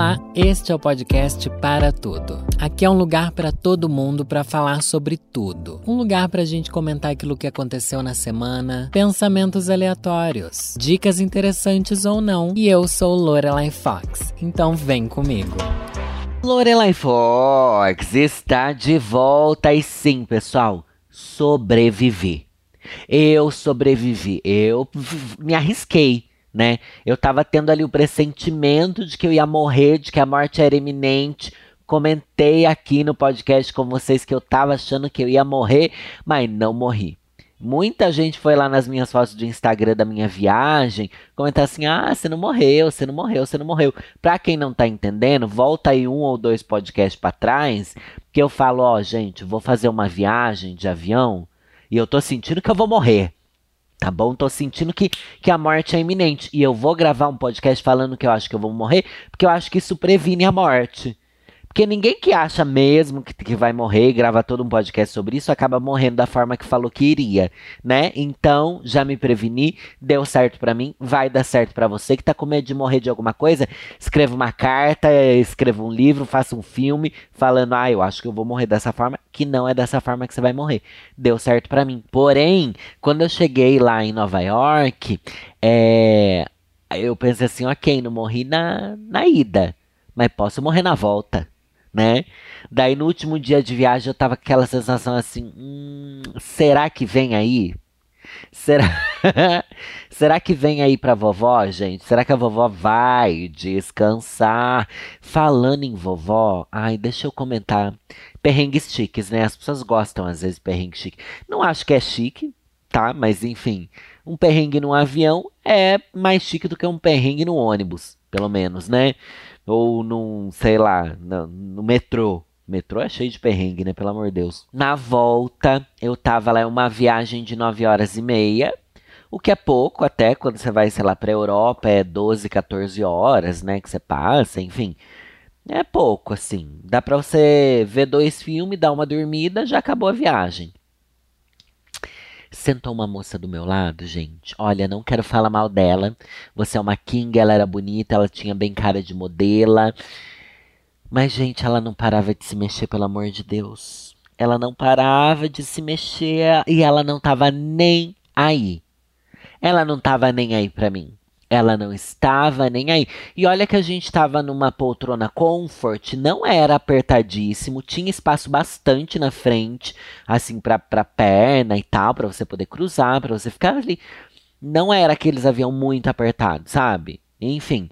Olá, este é o podcast Para Tudo. Aqui é um lugar para todo mundo para falar sobre tudo. Um lugar para a gente comentar aquilo que aconteceu na semana, pensamentos aleatórios, dicas interessantes ou não. E eu sou Lorelai Fox, então vem comigo. Lorelai Fox está de volta e sim, pessoal, sobrevivi. Eu sobrevivi, eu me arrisquei né? Eu tava tendo ali o pressentimento de que eu ia morrer, de que a morte era iminente. Comentei aqui no podcast com vocês que eu tava achando que eu ia morrer, mas não morri. Muita gente foi lá nas minhas fotos do Instagram da minha viagem comentar assim: ah, você não morreu, você não morreu, você não morreu. Pra quem não tá entendendo, volta aí um ou dois podcasts para trás, que eu falo: ó, oh, gente, vou fazer uma viagem de avião e eu tô sentindo que eu vou morrer. Tá bom? Tô sentindo que, que a morte é iminente. E eu vou gravar um podcast falando que eu acho que eu vou morrer, porque eu acho que isso previne a morte. Porque ninguém que acha mesmo que, que vai morrer e grava todo um podcast sobre isso acaba morrendo da forma que falou que iria, né? Então, já me preveni, deu certo para mim, vai dar certo para você que tá com medo de morrer de alguma coisa. Escreva uma carta, escreva um livro, faça um filme falando: "Ah, eu acho que eu vou morrer dessa forma", que não é dessa forma que você vai morrer. Deu certo para mim. Porém, quando eu cheguei lá em Nova York, é, eu pensei assim, ok, não morri na, na ida, mas posso morrer na volta né? Daí no último dia de viagem eu tava com aquela sensação assim: hum, será que vem aí? Será, será que vem aí pra vovó, gente? Será que a vovó vai descansar? Falando em vovó, ai, deixa eu comentar. Perrengues chiques, né? As pessoas gostam às vezes de perrengue chique. Não acho que é chique, tá? Mas enfim, um perrengue no avião é mais chique do que um perrengue no ônibus, pelo menos, né? Ou num, sei lá, no, no metrô. metrô é cheio de perrengue, né? Pelo amor de Deus. Na volta, eu tava lá, uma viagem de 9 horas e meia. O que é pouco, até quando você vai, sei lá, pra Europa, é 12, 14 horas, né? Que você passa, enfim. É pouco, assim. Dá pra você ver dois filmes, dar uma dormida, já acabou a viagem. Sentou uma moça do meu lado, gente. Olha, não quero falar mal dela. Você é uma king, ela era bonita, ela tinha bem cara de modela. Mas, gente, ela não parava de se mexer, pelo amor de Deus. Ela não parava de se mexer e ela não tava nem aí. Ela não tava nem aí pra mim. Ela não estava nem aí. E olha que a gente estava numa poltrona comfort, não era apertadíssimo, tinha espaço bastante na frente, assim, pra, pra perna e tal, para você poder cruzar, para você ficar ali. Não era aqueles avião muito apertados, sabe? Enfim.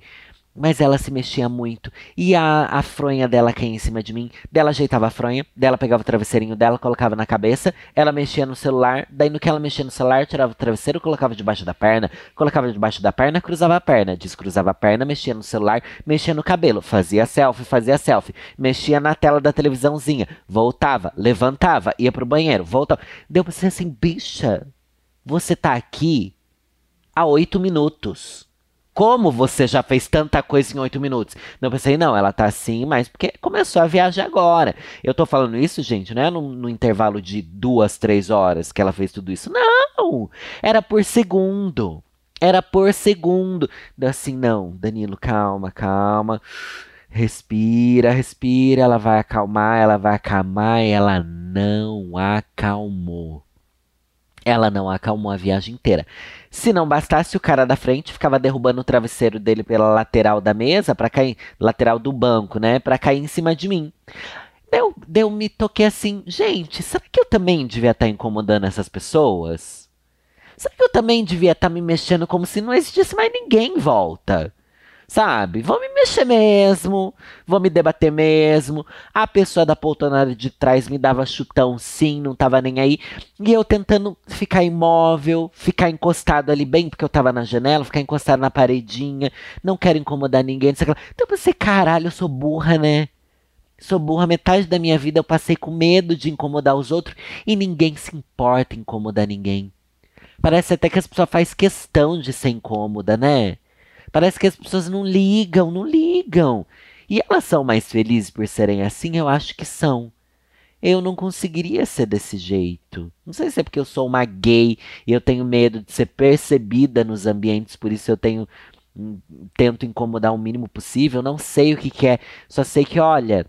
Mas ela se mexia muito. E a, a fronha dela caía em cima de mim. Dela ajeitava a fronha. Dela pegava o travesseirinho dela, colocava na cabeça. Ela mexia no celular. Daí no que ela mexia no celular, tirava o travesseiro, colocava debaixo da perna. Colocava debaixo da perna, cruzava a perna. Descruzava a perna, mexia no celular, mexia no cabelo. Fazia selfie, fazia selfie. Mexia na tela da televisãozinha. Voltava, levantava, ia pro banheiro, voltava. Deu pra ser assim, bicha, você tá aqui há oito minutos como você já fez tanta coisa em oito minutos? Não pensei, não, ela tá assim, mas porque começou a viagem agora. Eu tô falando isso, gente, não é no, no intervalo de duas, três horas que ela fez tudo isso. Não! Era por segundo. Era por segundo. Assim, não, Danilo, calma, calma. Respira, respira. Ela vai acalmar, ela vai acalmar. Ela não acalmou. Ela não acalmou a viagem inteira. Se não bastasse, o cara da frente ficava derrubando o travesseiro dele pela lateral da mesa, para cair, lateral do banco, né, para cair em cima de mim. Eu, eu me toquei assim, gente, será que eu também devia estar tá incomodando essas pessoas? Será que eu também devia estar tá me mexendo como se não existisse mais ninguém em volta? Sabe? Vou me mexer mesmo, vou me debater mesmo. A pessoa da poltrona de trás me dava chutão, sim, não tava nem aí. E eu tentando ficar imóvel, ficar encostado ali bem, porque eu tava na janela, ficar encostado na paredinha, não quero incomodar ninguém. Então pensei, caralho, eu sou burra, né? Sou burra, metade da minha vida eu passei com medo de incomodar os outros e ninguém se importa em incomodar ninguém. Parece até que as pessoas fazem questão de ser incômoda, né? Parece que as pessoas não ligam, não ligam. E elas são mais felizes por serem assim? Eu acho que são. Eu não conseguiria ser desse jeito. Não sei se é porque eu sou uma gay e eu tenho medo de ser percebida nos ambientes, por isso eu tenho hum, tento incomodar o mínimo possível, não sei o que, que é, só sei que, olha,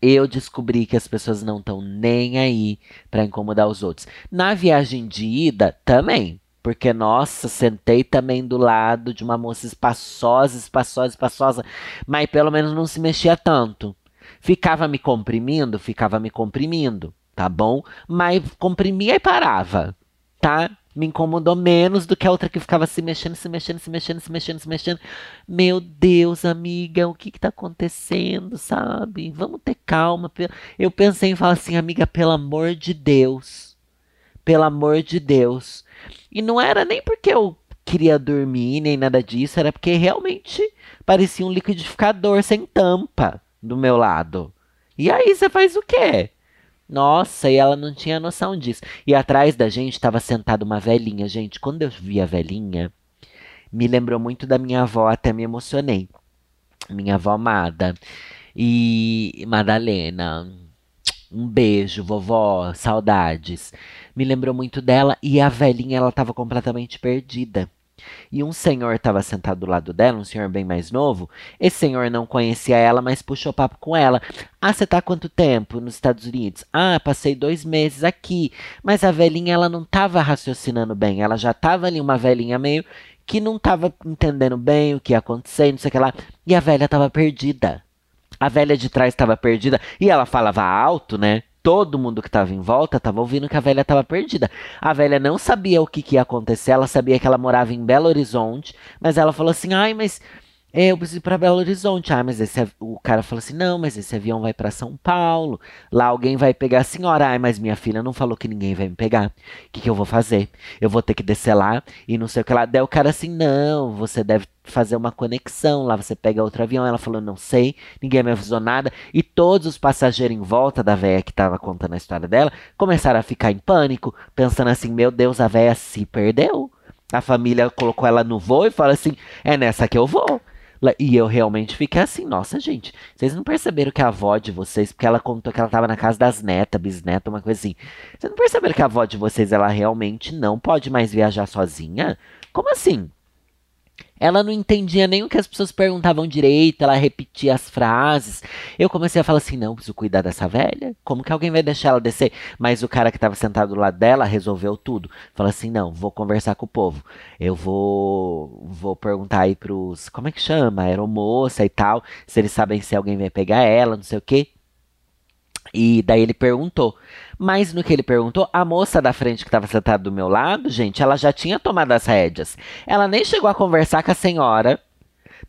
eu descobri que as pessoas não estão nem aí para incomodar os outros. Na viagem de ida, também. Porque, nossa, sentei também do lado de uma moça espaçosa, espaçosa, espaçosa, mas pelo menos não se mexia tanto. Ficava me comprimindo, ficava me comprimindo, tá bom? Mas comprimia e parava, tá? me incomodou menos do que a outra que ficava se mexendo, se mexendo, se mexendo, se mexendo, se mexendo. Meu Deus, amiga, o que que tá acontecendo, sabe? Vamos ter calma. Eu pensei em falar assim, amiga, pelo amor de Deus. Pelo amor de Deus. E não era nem porque eu queria dormir, nem nada disso, era porque realmente parecia um liquidificador sem tampa do meu lado. E aí você faz o quê? Nossa, e ela não tinha noção disso. E atrás da gente estava sentada uma velhinha. Gente, quando eu vi a velhinha, me lembrou muito da minha avó, até me emocionei. Minha avó amada. E Madalena, um beijo, vovó, saudades. Me lembrou muito dela e a velhinha, ela estava completamente perdida. E um senhor estava sentado do lado dela, um senhor bem mais novo. Esse senhor não conhecia ela, mas puxou papo com ela. Ah, você tá há quanto tempo nos Estados Unidos? Ah, passei dois meses aqui. Mas a velhinha, ela não estava raciocinando bem. Ela já estava ali, uma velhinha meio que não estava entendendo bem o que ia acontecer, não sei o que lá. E a velha estava perdida. A velha de trás estava perdida. E ela falava alto, né? todo mundo que estava em volta estava ouvindo que a velha estava perdida. A velha não sabia o que, que ia acontecer, ela sabia que ela morava em Belo Horizonte, mas ela falou assim: ai, mas é, eu preciso ir para Belo Horizonte. Ah, mas esse o cara falou assim: "Não, mas esse avião vai para São Paulo. Lá alguém vai pegar a senhora. Ah, mas minha filha não falou que ninguém vai me pegar. O que, que eu vou fazer? Eu vou ter que descer lá e não sei o que lá". Daí o cara assim: "Não, você deve fazer uma conexão. Lá você pega outro avião". Ela falou: "Não sei, ninguém me avisou nada". E todos os passageiros em volta da véia que tava contando a história dela começaram a ficar em pânico, pensando assim: "Meu Deus, a véia se perdeu". A família colocou ela no voo e fala assim: "É nessa que eu vou". E eu realmente fiquei assim, nossa, gente, vocês não perceberam que a avó de vocês, porque ela contou que ela tava na casa das netas, bisneta, uma coisa assim. Vocês não perceberam que a avó de vocês, ela realmente não pode mais viajar sozinha? Como assim? Ela não entendia nem o que as pessoas perguntavam direito, ela repetia as frases. Eu comecei a falar assim: não, preciso cuidar dessa velha. Como que alguém vai deixar ela descer? Mas o cara que estava sentado do lado dela resolveu tudo. Falou assim: não, vou conversar com o povo. Eu vou vou perguntar aí pros. Como é que chama? Aeromoça e tal. Se eles sabem se alguém vai pegar ela, não sei o quê. E daí ele perguntou. Mas no que ele perguntou, a moça da frente que estava sentada do meu lado, gente, ela já tinha tomado as rédeas. Ela nem chegou a conversar com a senhora,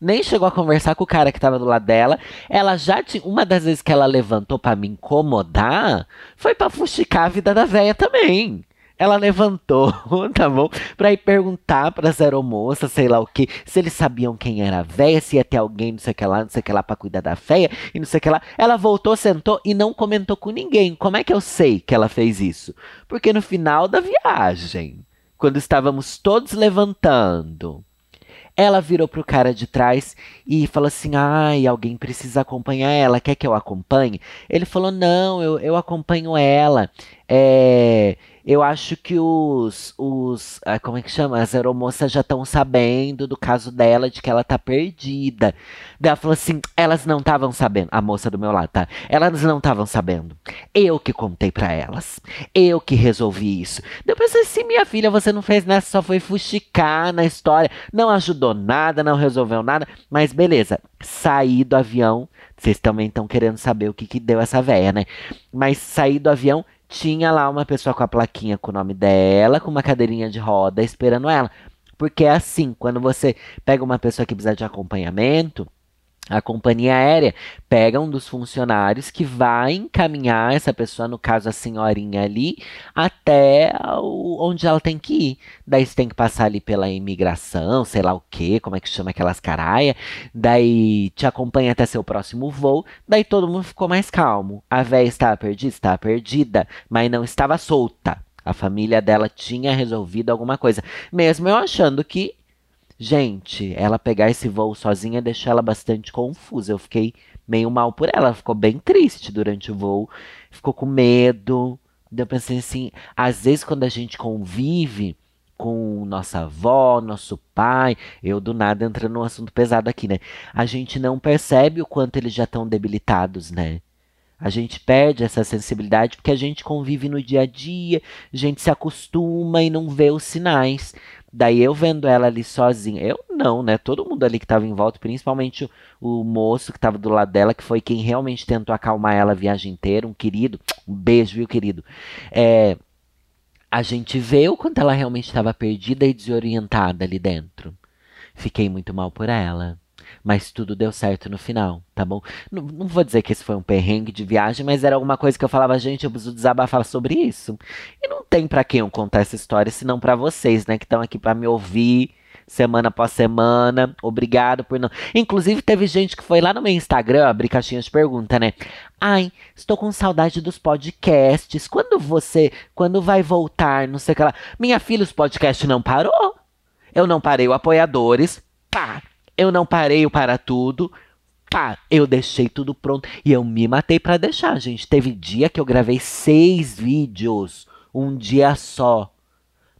nem chegou a conversar com o cara que estava do lado dela. Ela já tinha. Uma das vezes que ela levantou para me incomodar foi para fuxicar a vida da velha também. Ela levantou, tá bom? Pra ir perguntar pras aeromoças, sei lá o que, se eles sabiam quem era a véia, se ia ter alguém, não sei o que lá, não sei o que lá, pra cuidar da véia, e não sei o que lá. Ela voltou, sentou e não comentou com ninguém. Como é que eu sei que ela fez isso? Porque no final da viagem, quando estávamos todos levantando, ela virou pro cara de trás e falou assim: ai, alguém precisa acompanhar ela, quer que eu acompanhe? Ele falou: não, eu, eu acompanho ela. É, eu acho que os, os ah, como é que chama? As aeromoças já estão sabendo do caso dela, de que ela tá perdida. Daí ela falou assim, elas não estavam sabendo, a moça do meu lado, tá? Elas não estavam sabendo. Eu que contei para elas. Eu que resolvi isso. Depois eu pensei assim, minha filha, você não fez nada, só foi fuxicar na história. Não ajudou nada, não resolveu nada. Mas beleza, saí do avião. Vocês também estão querendo saber o que, que deu essa véia, né? Mas saí do avião tinha lá uma pessoa com a plaquinha com o nome dela, com uma cadeirinha de roda esperando ela. Porque é assim, quando você pega uma pessoa que precisa de acompanhamento, a companhia aérea pega um dos funcionários que vai encaminhar essa pessoa, no caso a senhorinha ali, até onde ela tem que ir. Daí você tem que passar ali pela imigração, sei lá o que, como é que chama aquelas caraias. Daí te acompanha até seu próximo voo. Daí todo mundo ficou mais calmo. A véia estava perdida? Estava perdida, mas não estava solta. A família dela tinha resolvido alguma coisa. Mesmo eu achando que Gente, ela pegar esse voo sozinha deixou ela bastante confusa. Eu fiquei meio mal por ela. Ela ficou bem triste durante o voo. Ficou com medo. Eu pensei assim, às vezes quando a gente convive com nossa avó, nosso pai. Eu do nada entrando num assunto pesado aqui, né? A gente não percebe o quanto eles já estão debilitados, né? A gente perde essa sensibilidade porque a gente convive no dia a dia, a gente se acostuma e não vê os sinais. Daí eu vendo ela ali sozinha, eu não, né? Todo mundo ali que estava em volta, principalmente o, o moço que estava do lado dela, que foi quem realmente tentou acalmar ela a viagem inteira, um querido, um beijo, viu, querido? É, a gente vê o quanto ela realmente estava perdida e desorientada ali dentro. Fiquei muito mal por ela. Mas tudo deu certo no final, tá bom? Não, não vou dizer que esse foi um perrengue de viagem, mas era alguma coisa que eu falava, gente, eu preciso desabafar sobre isso. E não tem para quem eu contar essa história, senão para vocês, né, que estão aqui para me ouvir semana após semana. Obrigado por não. Inclusive, teve gente que foi lá no meu Instagram abrir caixinha de pergunta, né? Ai, estou com saudade dos podcasts. Quando você. Quando vai voltar? Não sei o que lá. Minha filha, os podcasts não parou. Eu não parei o apoiadores. Pá! Eu não parei o para tudo. Pá, eu deixei tudo pronto e eu me matei para deixar, gente. Teve dia que eu gravei seis vídeos, um dia só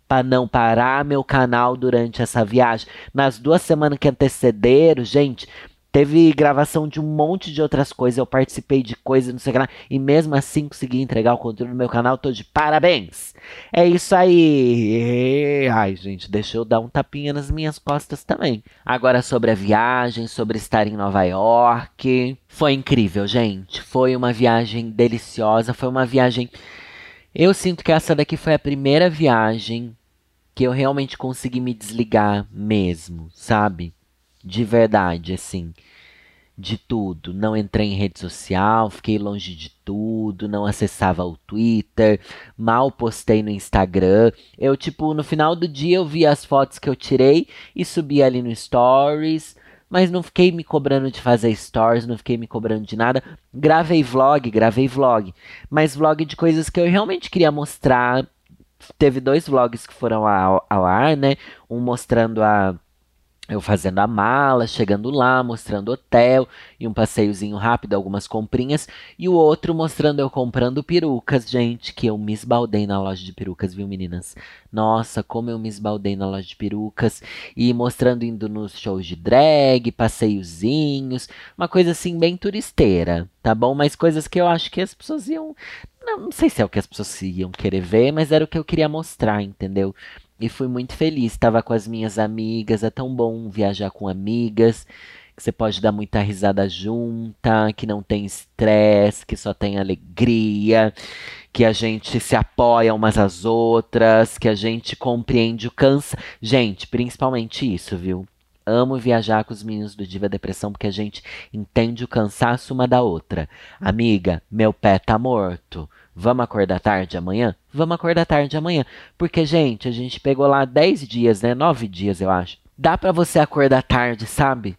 para não parar meu canal durante essa viagem. Nas duas semanas que antecederam, gente, teve gravação de um monte de outras coisas. Eu participei de coisas, não sei o que lá. E mesmo assim consegui entregar o conteúdo no meu canal. Tô de parabéns! É isso aí! Ai, gente, deixa eu dar um tapinha nas minhas costas também. Agora sobre a viagem, sobre estar em Nova York. Foi incrível, gente. Foi uma viagem deliciosa. Foi uma viagem. Eu sinto que essa daqui foi a primeira viagem que eu realmente consegui me desligar mesmo, sabe? De verdade, assim. De tudo. Não entrei em rede social, fiquei longe de tudo, não acessava o Twitter, mal postei no Instagram. Eu, tipo, no final do dia eu vi as fotos que eu tirei e subi ali no Stories mas não fiquei me cobrando de fazer stories, não fiquei me cobrando de nada. Gravei vlog, gravei vlog, mas vlog de coisas que eu realmente queria mostrar teve dois vlogs que foram ao, ao ar, né? Um mostrando a eu fazendo a mala, chegando lá, mostrando hotel e um passeiozinho rápido, algumas comprinhas, e o outro mostrando eu comprando perucas, gente, que eu me esbaldei na loja de perucas, viu, meninas? Nossa, como eu me esbaldei na loja de perucas e mostrando indo nos shows de drag, passeiozinhos, uma coisa assim bem turisteira, tá bom? Mas coisas que eu acho que as pessoas iam não, não sei se é o que as pessoas iam querer ver, mas era o que eu queria mostrar, entendeu? E fui muito feliz. Estava com as minhas amigas. É tão bom viajar com amigas. Que você pode dar muita risada junta, que não tem estresse, que só tem alegria, que a gente se apoia umas às outras, que a gente compreende o cansa. Gente, principalmente isso, viu? Amo viajar com os meninos do Diva Depressão porque a gente entende o cansaço uma da outra. Amiga, meu pé tá morto. Vamos acordar tarde amanhã? Vamos acordar tarde amanhã. Porque, gente, a gente pegou lá 10 dias, né? 9 dias, eu acho. Dá para você acordar tarde, sabe?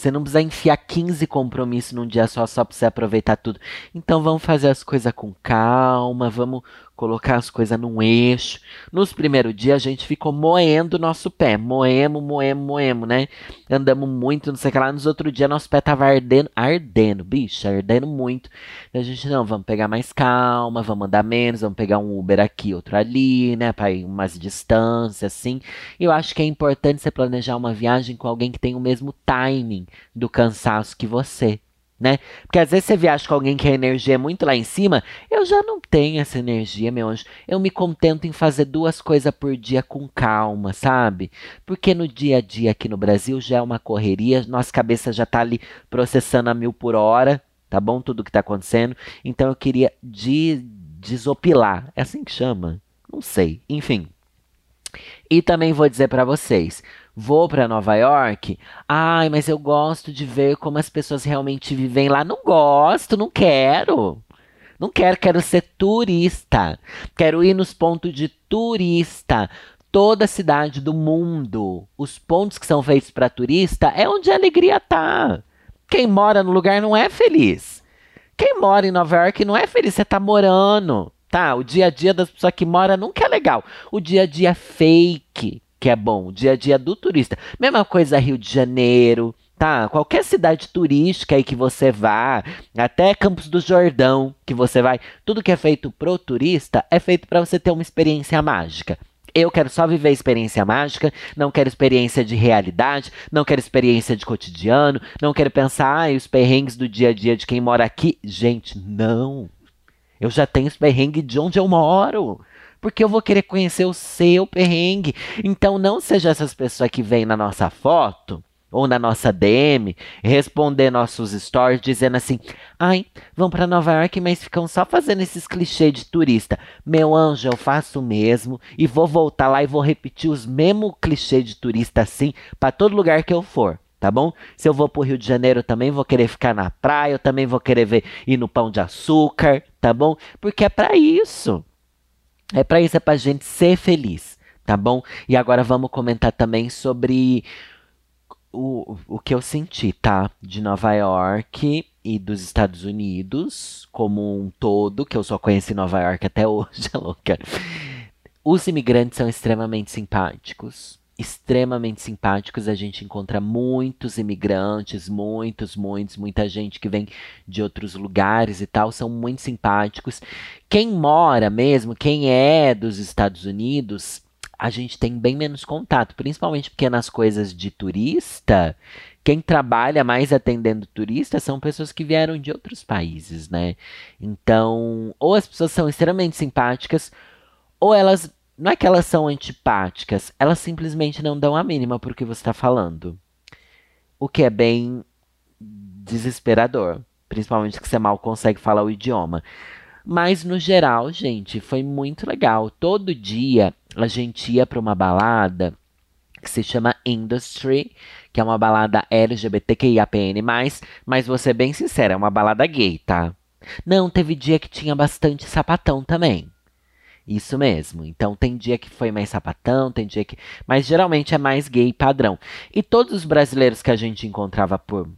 Você não precisa enfiar 15 compromissos num dia só, só pra você aproveitar tudo. Então vamos fazer as coisas com calma, vamos colocar as coisas num eixo. Nos primeiros dias a gente ficou moendo nosso pé. Moemos, moemos, moemos, né? Andamos muito, não sei o que lá. Nos outros dias nosso pé tava ardendo, ardendo, bicho, ardendo muito. E a gente, não, vamos pegar mais calma, vamos andar menos, vamos pegar um Uber aqui, outro ali, né? Pra ir umas distâncias, assim. Eu acho que é importante você planejar uma viagem com alguém que tem o mesmo timing do cansaço que você né? Porque às vezes você viaja com alguém que a energia é muito lá em cima. Eu já não tenho essa energia, meu anjo. Eu me contento em fazer duas coisas por dia com calma, sabe? Porque no dia a dia aqui no Brasil já é uma correria, nossa cabeça já tá ali processando a mil por hora, tá bom? Tudo que tá acontecendo. Então eu queria de desopilar. É assim que chama? Não sei. Enfim. E também vou dizer para vocês, Vou para Nova York? Ai, mas eu gosto de ver como as pessoas realmente vivem lá. Não gosto, não quero. Não quero, quero ser turista. Quero ir nos pontos de turista. Toda cidade do mundo, os pontos que são feitos para turista é onde a alegria tá. Quem mora no lugar não é feliz. Quem mora em Nova York não é feliz, você tá morando. Tá, o dia a dia das pessoas que moram nunca é legal. O dia a dia fake que é bom, o dia a dia do turista. Mesma coisa Rio de Janeiro, tá? Qualquer cidade turística aí que você vá, até Campos do Jordão que você vai, tudo que é feito pro turista é feito para você ter uma experiência mágica. Eu quero só viver experiência mágica, não quero experiência de realidade, não quero experiência de cotidiano, não quero pensar ah, os perrengues do dia a dia de quem mora aqui. Gente, não. Eu já tenho os perrengues de onde eu moro. Porque eu vou querer conhecer o seu perrengue. Então não seja essas pessoas que vêm na nossa foto ou na nossa DM, responder nossos stories dizendo assim: ai, vão para Nova York, mas ficam só fazendo esses clichês de turista. Meu anjo, eu faço o mesmo e vou voltar lá e vou repetir os mesmos clichês de turista assim para todo lugar que eu for. Tá bom? Se eu vou pro Rio de Janeiro, também vou querer ficar na praia, eu também vou querer ver ir no pão de açúcar, tá bom? Porque é para isso. É para isso, é pra gente ser feliz, tá bom? E agora vamos comentar também sobre o, o que eu senti, tá? De Nova York e dos Estados Unidos como um todo, que eu só conheci Nova York até hoje, é louca. Os imigrantes são extremamente simpáticos. Extremamente simpáticos, a gente encontra muitos imigrantes, muitos, muitos, muita gente que vem de outros lugares e tal, são muito simpáticos. Quem mora mesmo, quem é dos Estados Unidos, a gente tem bem menos contato, principalmente porque nas coisas de turista, quem trabalha mais atendendo turistas são pessoas que vieram de outros países, né? Então, ou as pessoas são extremamente simpáticas, ou elas não é que elas são antipáticas, elas simplesmente não dão a mínima por que você está falando. O que é bem desesperador, principalmente que você mal consegue falar o idioma. Mas no geral, gente, foi muito legal. Todo dia a gente ia para uma balada que se chama Industry, que é uma balada LGBTQIAPN+, mas vou ser bem sincera, é uma balada gay, tá? Não, teve dia que tinha bastante sapatão também. Isso mesmo. Então tem dia que foi mais sapatão, tem dia que. Mas geralmente é mais gay padrão. E todos os brasileiros que a gente encontrava por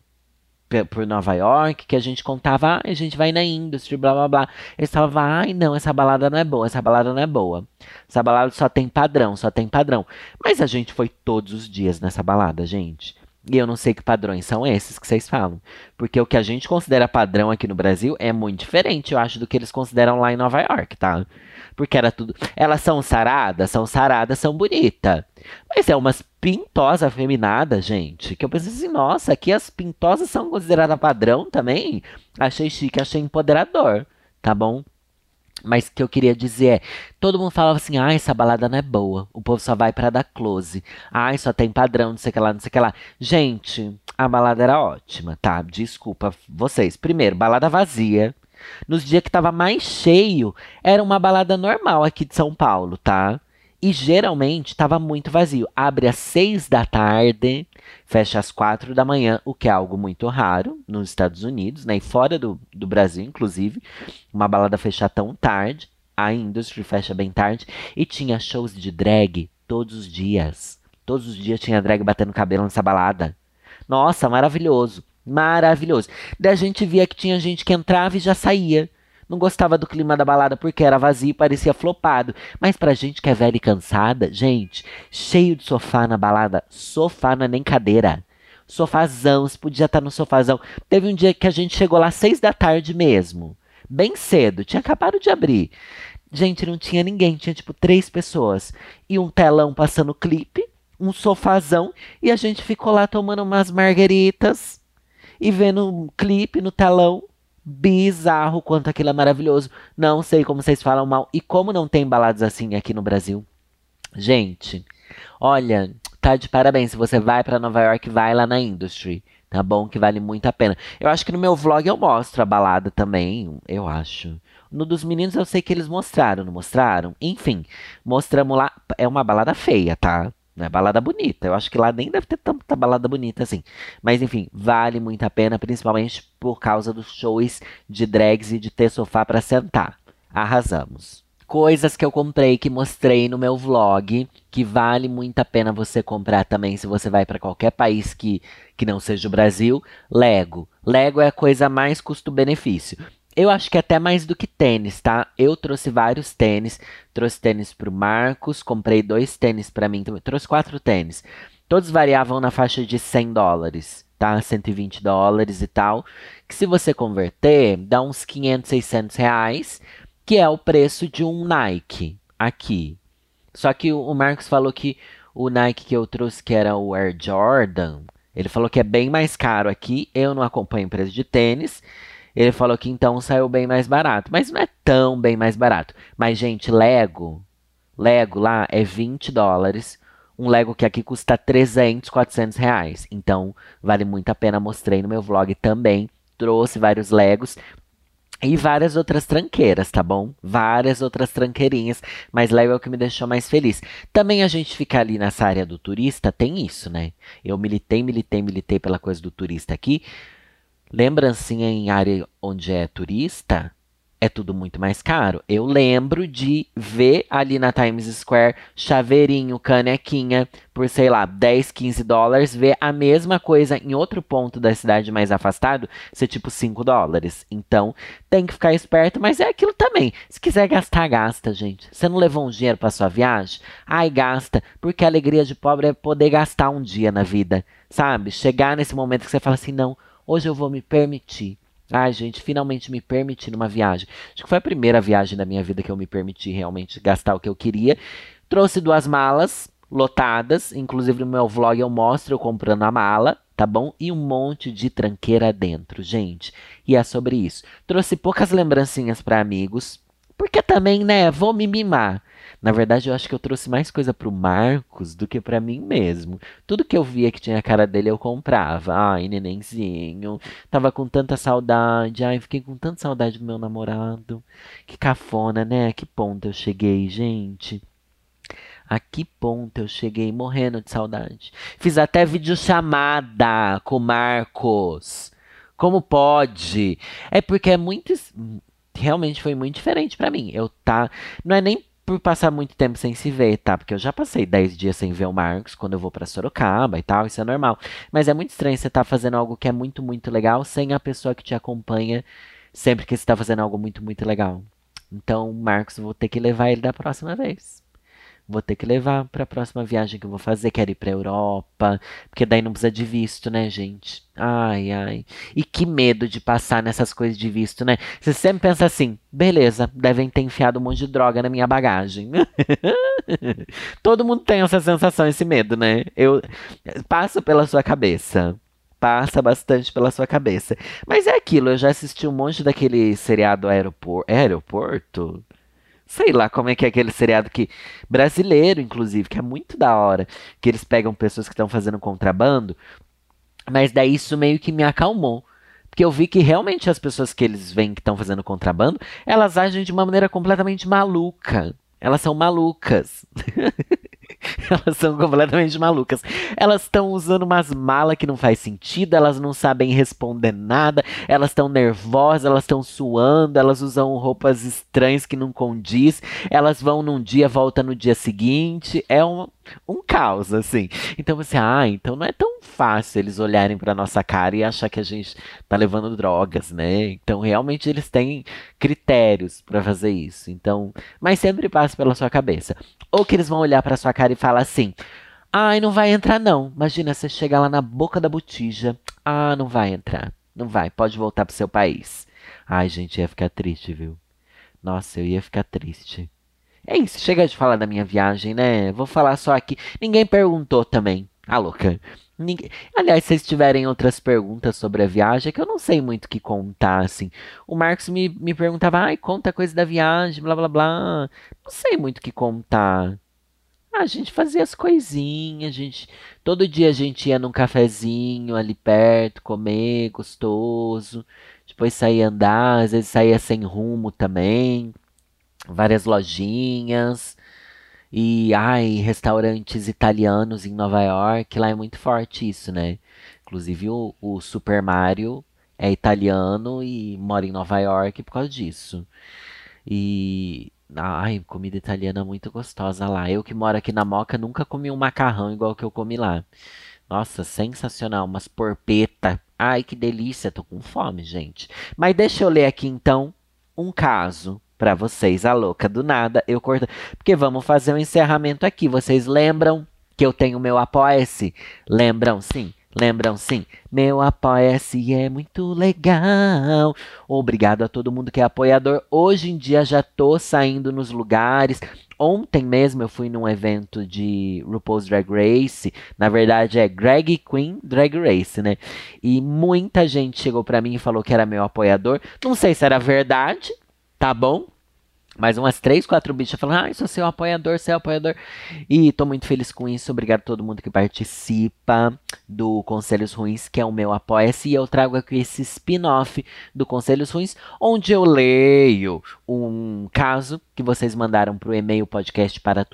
por Nova York, que a gente contava, ah, a gente vai na industry, blá blá blá. Eles falavam, ai não, essa balada não é boa, essa balada não é boa. Essa balada só tem padrão, só tem padrão. Mas a gente foi todos os dias nessa balada, gente. E eu não sei que padrões são esses que vocês falam. Porque o que a gente considera padrão aqui no Brasil é muito diferente, eu acho, do que eles consideram lá em Nova York, tá? Porque era tudo. Elas são saradas, são saradas, são bonitas. Mas é umas pintosas afeminadas, gente. Que eu pensei assim, nossa, aqui as pintosas são consideradas padrão também. Achei chique, achei empoderador, tá bom? Mas o que eu queria dizer é, todo mundo falava assim, ah, essa balada não é boa. O povo só vai para dar close. Ai, só tem padrão, não sei o que lá, não sei o que lá. Gente, a balada era ótima, tá? Desculpa vocês. Primeiro, balada vazia. Nos dias que tava mais cheio, era uma balada normal aqui de São Paulo, tá? E geralmente estava muito vazio. Abre às seis da tarde, fecha às quatro da manhã, o que é algo muito raro nos Estados Unidos, né? E fora do, do Brasil, inclusive. Uma balada fechar tão tarde. A Industry fecha bem tarde. E tinha shows de drag todos os dias. Todos os dias tinha drag batendo cabelo nessa balada. Nossa, maravilhoso. Maravilhoso. Daí a gente via que tinha gente que entrava e já saía. Não gostava do clima da balada porque era vazio e parecia flopado. Mas pra gente que é velha e cansada, gente, cheio de sofá na balada, sofá não é nem cadeira. Sofazão, você podia estar no sofazão. Teve um dia que a gente chegou lá às seis da tarde mesmo. Bem cedo, tinha acabado de abrir. Gente, não tinha ninguém, tinha tipo três pessoas. E um telão passando clipe, um sofazão, e a gente ficou lá tomando umas margaritas e vendo um clipe no telão bizarro quanto aquilo é maravilhoso. Não sei como vocês falam mal. E como não tem baladas assim aqui no Brasil. Gente, olha, tá de parabéns. Se você vai para Nova York, vai lá na Industry. Tá bom? Que vale muito a pena. Eu acho que no meu vlog eu mostro a balada também. Eu acho. No dos meninos eu sei que eles mostraram, não mostraram? Enfim, mostramos lá. É uma balada feia, tá? Não é balada bonita. Eu acho que lá nem deve ter tanta balada bonita assim. Mas enfim, vale muito a pena, principalmente por causa dos shows de drags e de ter sofá para sentar. Arrasamos. Coisas que eu comprei que mostrei no meu vlog, que vale muito a pena você comprar também se você vai para qualquer país que, que não seja o Brasil. Lego. Lego é a coisa mais custo-benefício. Eu acho que até mais do que tênis, tá? Eu trouxe vários tênis. Trouxe tênis pro Marcos, comprei dois tênis para mim também. Trouxe quatro tênis. Todos variavam na faixa de 100 dólares, tá? 120 dólares e tal. Que se você converter, dá uns 500, 600 reais, que é o preço de um Nike aqui. Só que o, Marcos falou que o Nike que eu trouxe, que era o Air Jordan, ele falou que é bem mais caro aqui. Eu não acompanho empresa de tênis. Ele falou que então saiu bem mais barato. Mas não é tão bem mais barato. Mas, gente, Lego. Lego lá é 20 dólares. Um Lego que aqui custa 300, 400 reais. Então, vale muito a pena. Mostrei no meu vlog também. Trouxe vários Legos. E várias outras tranqueiras, tá bom? Várias outras tranqueirinhas, mas Lego é o que me deixou mais feliz. Também a gente ficar ali nessa área do turista, tem isso, né? Eu militei, militei, militei pela coisa do turista aqui. Lembrancinha em área onde é turista, é tudo muito mais caro. Eu lembro de ver ali na Times Square chaveirinho, canequinha por, sei lá, 10, 15 dólares, ver a mesma coisa em outro ponto da cidade mais afastado ser tipo 5 dólares. Então, tem que ficar esperto, mas é aquilo também. Se quiser gastar, gasta, gente. Você não levou um dinheiro para sua viagem? Ai, gasta, porque a alegria de pobre é poder gastar um dia na vida, sabe? Chegar nesse momento que você fala assim: "Não, hoje eu vou me permitir Ai, gente, finalmente me permiti uma viagem. Acho que foi a primeira viagem da minha vida que eu me permiti realmente gastar o que eu queria. Trouxe duas malas lotadas, inclusive no meu vlog eu mostro eu comprando a mala, tá bom? E um monte de tranqueira dentro, gente. E é sobre isso. Trouxe poucas lembrancinhas para amigos, porque também, né, vou me mimar. Na verdade, eu acho que eu trouxe mais coisa pro Marcos do que para mim mesmo. Tudo que eu via que tinha a cara dele, eu comprava. Ai, nenenzinho. Tava com tanta saudade. Ai, fiquei com tanta saudade do meu namorado. Que cafona, né? Que ponto eu cheguei, gente. A que ponto eu cheguei morrendo de saudade. Fiz até videochamada com o Marcos. Como pode? É porque é muito realmente foi muito diferente para mim. Eu tá, não é nem por passar muito tempo sem se ver, tá? Porque eu já passei 10 dias sem ver o Marcos quando eu vou para Sorocaba e tal, isso é normal. Mas é muito estranho você estar tá fazendo algo que é muito, muito legal sem a pessoa que te acompanha sempre que você está fazendo algo muito, muito legal. Então, Marcos, vou ter que levar ele da próxima vez. Vou ter que levar para a próxima viagem que eu vou fazer, quero ir para Europa, porque daí não precisa de visto, né, gente? Ai, ai. E que medo de passar nessas coisas de visto, né? Você sempre pensa assim, beleza, devem ter enfiado um monte de droga na minha bagagem. Todo mundo tem essa sensação, esse medo, né? Eu passo pela sua cabeça passa bastante pela sua cabeça. Mas é aquilo, eu já assisti um monte daquele seriado Aeroporto. É aeroporto? Sei lá como é que é aquele seriado que. Brasileiro, inclusive, que é muito da hora. Que eles pegam pessoas que estão fazendo contrabando. Mas daí isso meio que me acalmou. Porque eu vi que realmente as pessoas que eles veem que estão fazendo contrabando, elas agem de uma maneira completamente maluca. Elas são malucas. elas são completamente malucas. Elas estão usando umas malas que não faz sentido, elas não sabem responder nada, elas estão nervosas, elas estão suando, elas usam roupas estranhas que não condiz, elas vão num dia, voltam no dia seguinte. É um, um caos, assim. Então você, ah, então não é tão fácil eles olharem para nossa cara e achar que a gente tá levando drogas, né? Então realmente eles têm critérios para fazer isso. Então, mas sempre passa pela sua cabeça. Ou que eles vão olhar para sua cara e falar assim: "Ai, não vai entrar não". Imagina você chegar lá na boca da botija. Ah, não vai entrar. Não vai, pode voltar pro seu país. Ai, gente, ia ficar triste, viu? Nossa, eu ia ficar triste. É isso, chega de falar da minha viagem, né? Vou falar só aqui. Ninguém perguntou também. Ah, louca. Ninguém... Aliás, se vocês tiverem outras perguntas sobre a viagem, é que eu não sei muito o que contar, assim. O Marcos me, me perguntava, ai, conta coisa da viagem, blá blá blá. Não sei muito o que contar. Ah, a gente fazia as coisinhas, a gente. Todo dia a gente ia num cafezinho ali perto, comer, gostoso. Depois saía andar, às vezes saía sem rumo também várias lojinhas e ai, restaurantes italianos em Nova York. Lá é muito forte isso, né? Inclusive o, o Super Mario é italiano e mora em Nova York por causa disso. E ai, comida italiana muito gostosa lá. Eu que moro aqui na Moca nunca comi um macarrão igual que eu comi lá. Nossa, sensacional, umas porpeta. Ai, que delícia, tô com fome, gente. Mas deixa eu ler aqui então um caso para vocês. A louca do nada, eu corto. Porque vamos fazer um encerramento aqui. Vocês lembram que eu tenho meu Apoia-se? Lembram? Sim. Lembram sim? Meu apoia-se é muito legal. Obrigado a todo mundo que é apoiador. Hoje em dia já tô saindo nos lugares. Ontem mesmo eu fui num evento de RuPaul's Drag Race. Na verdade é Greg Queen Drag Race, né? E muita gente chegou para mim e falou que era meu apoiador. Não sei se era verdade, tá bom? Mas umas três, quatro bichas falando, ah, sou seu apoiador, seu apoiador. E tô muito feliz com isso. Obrigado a todo mundo que participa do Conselhos Ruins, que é o meu apoia-se. E eu trago aqui esse spin-off do Conselhos Ruins, onde eu leio um caso que vocês mandaram pro e-mail podcast para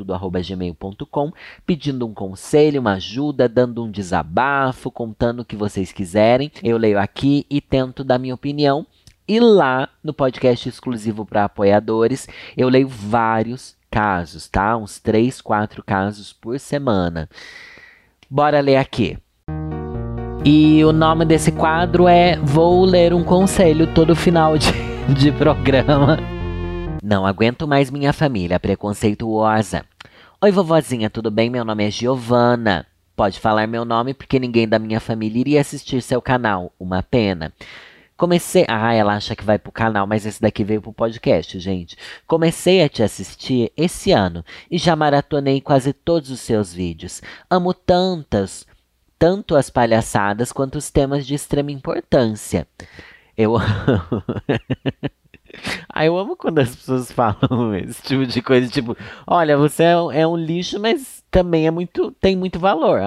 pedindo um conselho, uma ajuda, dando um desabafo, contando o que vocês quiserem. Eu leio aqui e tento dar minha opinião e lá no podcast exclusivo para apoiadores, eu leio vários casos, tá? Uns 3, 4 casos por semana. Bora ler aqui. E o nome desse quadro é Vou Ler um Conselho todo final de, de programa. Não aguento mais minha família preconceituosa. Oi, vovozinha, tudo bem? Meu nome é Giovana. Pode falar meu nome porque ninguém da minha família iria assistir seu canal. Uma pena. Comecei. Ah, ela acha que vai pro canal, mas esse daqui veio pro podcast, gente. Comecei a te assistir esse ano e já maratonei quase todos os seus vídeos. Amo tantas, tanto as palhaçadas quanto os temas de extrema importância. Eu. Ah, eu amo quando as pessoas falam esse tipo de coisa, tipo, olha, você é um, é um lixo, mas também é muito, tem muito valor.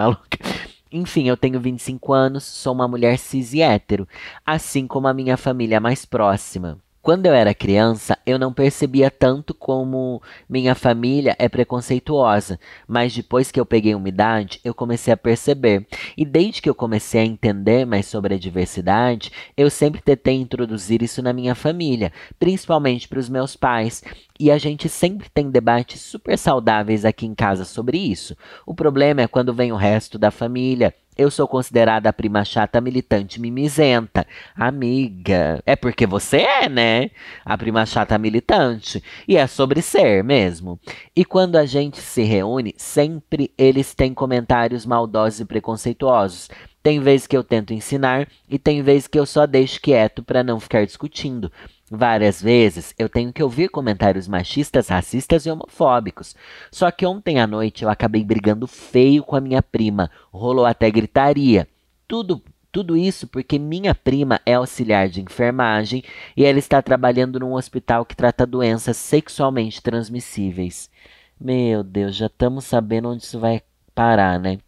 Enfim, eu tenho 25 anos, sou uma mulher cis e hétero, assim como a minha família mais próxima. Quando eu era criança, eu não percebia tanto como minha família é preconceituosa, mas depois que eu peguei uma idade, eu comecei a perceber. E desde que eu comecei a entender mais sobre a diversidade, eu sempre tentei introduzir isso na minha família, principalmente para os meus pais. E a gente sempre tem debates super saudáveis aqui em casa sobre isso. O problema é quando vem o resto da família eu sou considerada a prima chata militante mimizenta. Amiga, é porque você é, né? A prima chata militante. E é sobre ser mesmo. E quando a gente se reúne, sempre eles têm comentários maldosos e preconceituosos. Tem vezes que eu tento ensinar e tem vezes que eu só deixo quieto para não ficar discutindo. Várias vezes eu tenho que ouvir comentários machistas, racistas e homofóbicos. Só que ontem à noite eu acabei brigando feio com a minha prima, rolou até gritaria. Tudo tudo isso porque minha prima é auxiliar de enfermagem e ela está trabalhando num hospital que trata doenças sexualmente transmissíveis. Meu Deus, já estamos sabendo onde isso vai parar, né?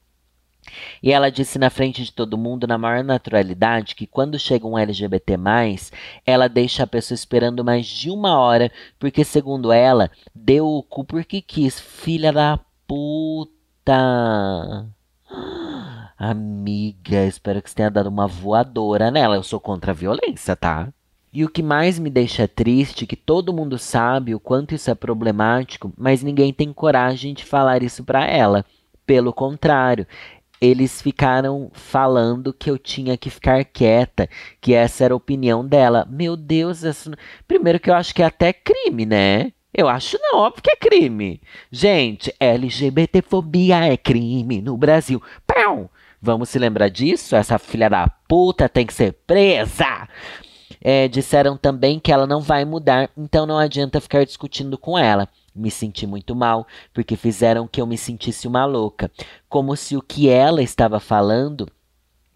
E ela disse na frente de todo mundo, na maior naturalidade, que quando chega um LGBT, ela deixa a pessoa esperando mais de uma hora, porque, segundo ela, deu o cu porque quis. Filha da puta. Amiga, espero que você tenha dado uma voadora nela. Eu sou contra a violência, tá? E o que mais me deixa triste é que todo mundo sabe o quanto isso é problemático, mas ninguém tem coragem de falar isso para ela. Pelo contrário, eles ficaram falando que eu tinha que ficar quieta, que essa era a opinião dela. Meu Deus, isso... primeiro que eu acho que é até crime, né? Eu acho não, óbvio que é crime. Gente, LGBTfobia é crime no Brasil. Pão! Vamos se lembrar disso? Essa filha da puta tem que ser presa. É, disseram também que ela não vai mudar, então não adianta ficar discutindo com ela. Me senti muito mal, porque fizeram que eu me sentisse uma louca, como se o que ela estava falando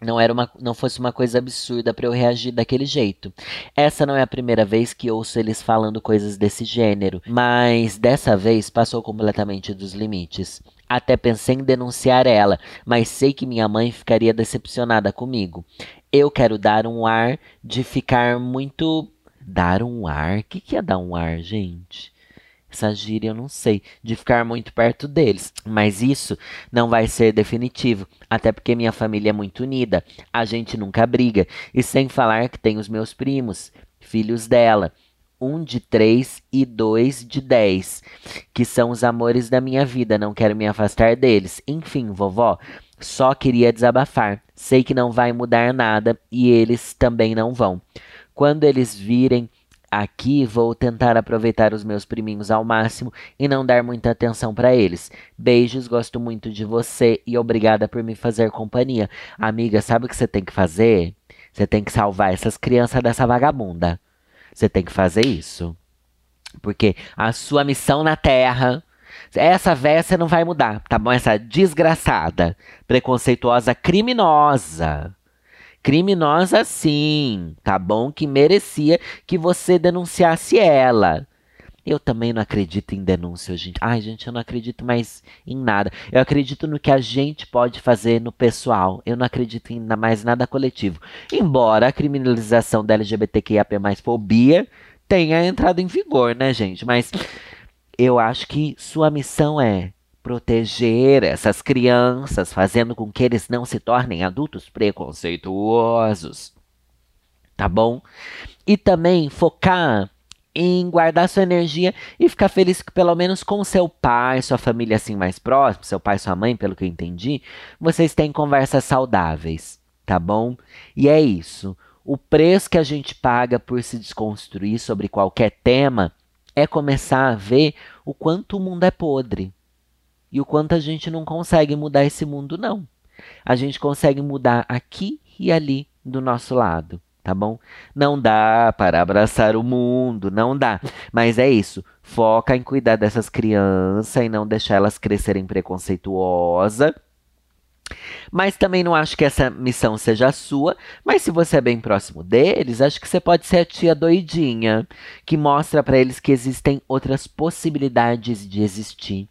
não era uma, não fosse uma coisa absurda para eu reagir daquele jeito. Essa não é a primeira vez que ouço eles falando coisas desse gênero, mas dessa vez passou completamente dos limites. Até pensei em denunciar ela, mas sei que minha mãe ficaria decepcionada comigo. Eu quero dar um ar de ficar muito. Dar um ar? O que, que é dar um ar, gente? Essa eu não sei, de ficar muito perto deles. Mas isso não vai ser definitivo, até porque minha família é muito unida, a gente nunca briga. E sem falar que tem os meus primos, filhos dela, um de três e dois de dez, que são os amores da minha vida, não quero me afastar deles. Enfim, vovó, só queria desabafar. Sei que não vai mudar nada e eles também não vão. Quando eles virem Aqui vou tentar aproveitar os meus priminhos ao máximo e não dar muita atenção para eles. Beijos, gosto muito de você e obrigada por me fazer companhia. Amiga, sabe o que você tem que fazer? Você tem que salvar essas crianças dessa vagabunda. Você tem que fazer isso. Porque a sua missão na Terra essa véia você não vai mudar, tá bom? Essa desgraçada, preconceituosa, criminosa. Criminosa sim, tá bom? Que merecia que você denunciasse ela. Eu também não acredito em denúncia, gente. Ai, gente, eu não acredito mais em nada. Eu acredito no que a gente pode fazer no pessoal. Eu não acredito em mais nada coletivo. Embora a criminalização da LGBTQIAP+, fobia tenha entrado em vigor, né, gente? Mas eu acho que sua missão é proteger essas crianças, fazendo com que eles não se tornem adultos preconceituosos. Tá bom? E também focar em guardar sua energia e ficar feliz que pelo menos com seu pai, sua família assim mais próxima, seu pai, sua mãe, pelo que eu entendi, vocês têm conversas saudáveis, tá bom? E é isso. O preço que a gente paga por se desconstruir sobre qualquer tema é começar a ver o quanto o mundo é podre e o quanto a gente não consegue mudar esse mundo, não. A gente consegue mudar aqui e ali do nosso lado, tá bom? Não dá para abraçar o mundo, não dá. Mas é isso. Foca em cuidar dessas crianças e não deixar elas crescerem preconceituosa mas também não acho que essa missão seja sua. Mas se você é bem próximo deles, acho que você pode ser a tia doidinha que mostra para eles que existem outras possibilidades de existir.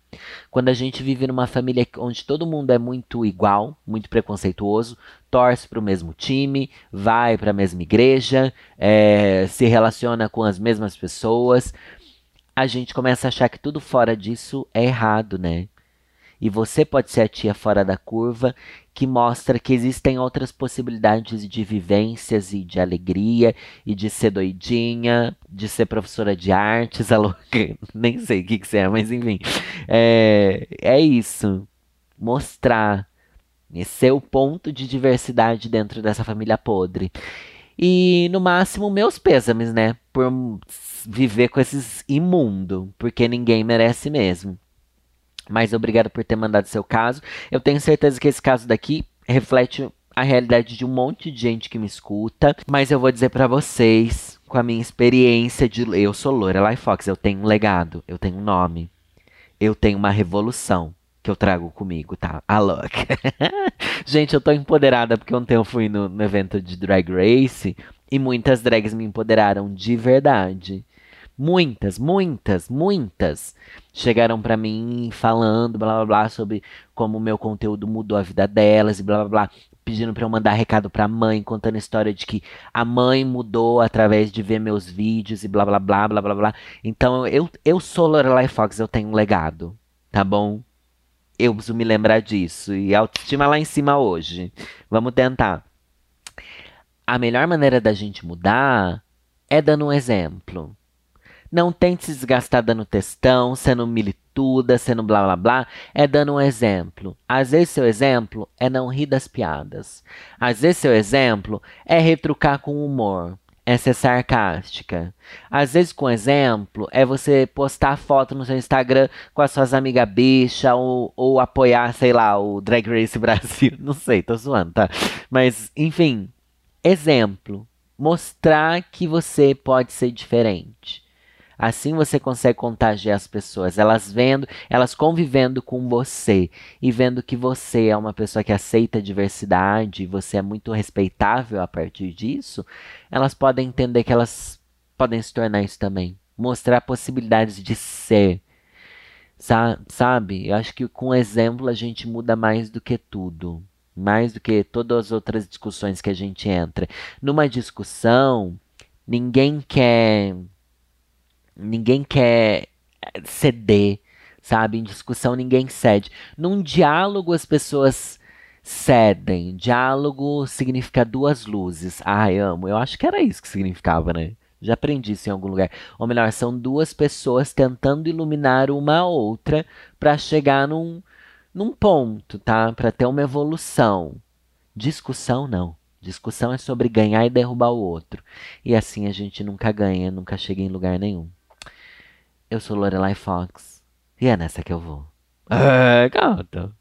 Quando a gente vive numa família onde todo mundo é muito igual, muito preconceituoso, torce para o mesmo time, vai para a mesma igreja, é, se relaciona com as mesmas pessoas, a gente começa a achar que tudo fora disso é errado, né? E você pode ser a tia fora da curva que mostra que existem outras possibilidades de vivências e de alegria e de ser doidinha, de ser professora de artes, a louca, nem sei o que, que você é, mas enfim. É, é isso. Mostrar. Ser o ponto de diversidade dentro dessa família podre. E no máximo, meus pêsames, né? Por viver com esses imundo, porque ninguém merece mesmo. Mas obrigado por ter mandado seu caso. Eu tenho certeza que esse caso daqui reflete a realidade de um monte de gente que me escuta. Mas eu vou dizer para vocês, com a minha experiência de. Eu sou Lorelai Fox, eu tenho um legado, eu tenho um nome. Eu tenho uma revolução que eu trago comigo, tá? A Look. gente, eu tô empoderada porque ontem eu fui no, no evento de Drag Race e muitas drags me empoderaram de verdade. Muitas, muitas, muitas chegaram para mim falando blá blá blá sobre como o meu conteúdo mudou a vida delas e blá blá blá, pedindo para eu mandar recado para a mãe, contando a história de que a mãe mudou através de ver meus vídeos e blá blá blá blá blá blá. Então eu eu sou Lorelai Fox, eu tenho um legado, tá bom? Eu preciso me lembrar disso e autoestima lá em cima hoje. Vamos tentar. A melhor maneira da gente mudar é dando um exemplo. Não tente se desgastar dando textão, sendo milituda, sendo blá blá blá. É dando um exemplo. Às vezes seu exemplo é não rir das piadas. Às vezes seu exemplo é retrucar com humor. É ser sarcástica. Às vezes, com exemplo, é você postar foto no seu Instagram com as suas amigas bicha ou, ou apoiar, sei lá, o Drag Race Brasil. Não sei, tô zoando, tá? Mas, enfim, exemplo. Mostrar que você pode ser diferente. Assim você consegue contagiar as pessoas, elas vendo, elas convivendo com você e vendo que você é uma pessoa que aceita a diversidade, você é muito respeitável a partir disso, elas podem entender que elas podem se tornar isso também, mostrar possibilidades de ser. Sabe? Eu acho que com exemplo a gente muda mais do que tudo mais do que todas as outras discussões que a gente entra. Numa discussão, ninguém quer Ninguém quer ceder, sabe? Em discussão ninguém cede. Num diálogo as pessoas cedem. Diálogo significa duas luzes. Ai, amo. Eu acho que era isso que significava, né? Já aprendi isso em algum lugar. Ou melhor, são duas pessoas tentando iluminar uma outra para chegar num, num ponto, tá? Para ter uma evolução. Discussão não. Discussão é sobre ganhar e derrubar o outro. E assim a gente nunca ganha, nunca chega em lugar nenhum. Eu sou Lorelai Fox. E é nessa que eu vou. É, gato.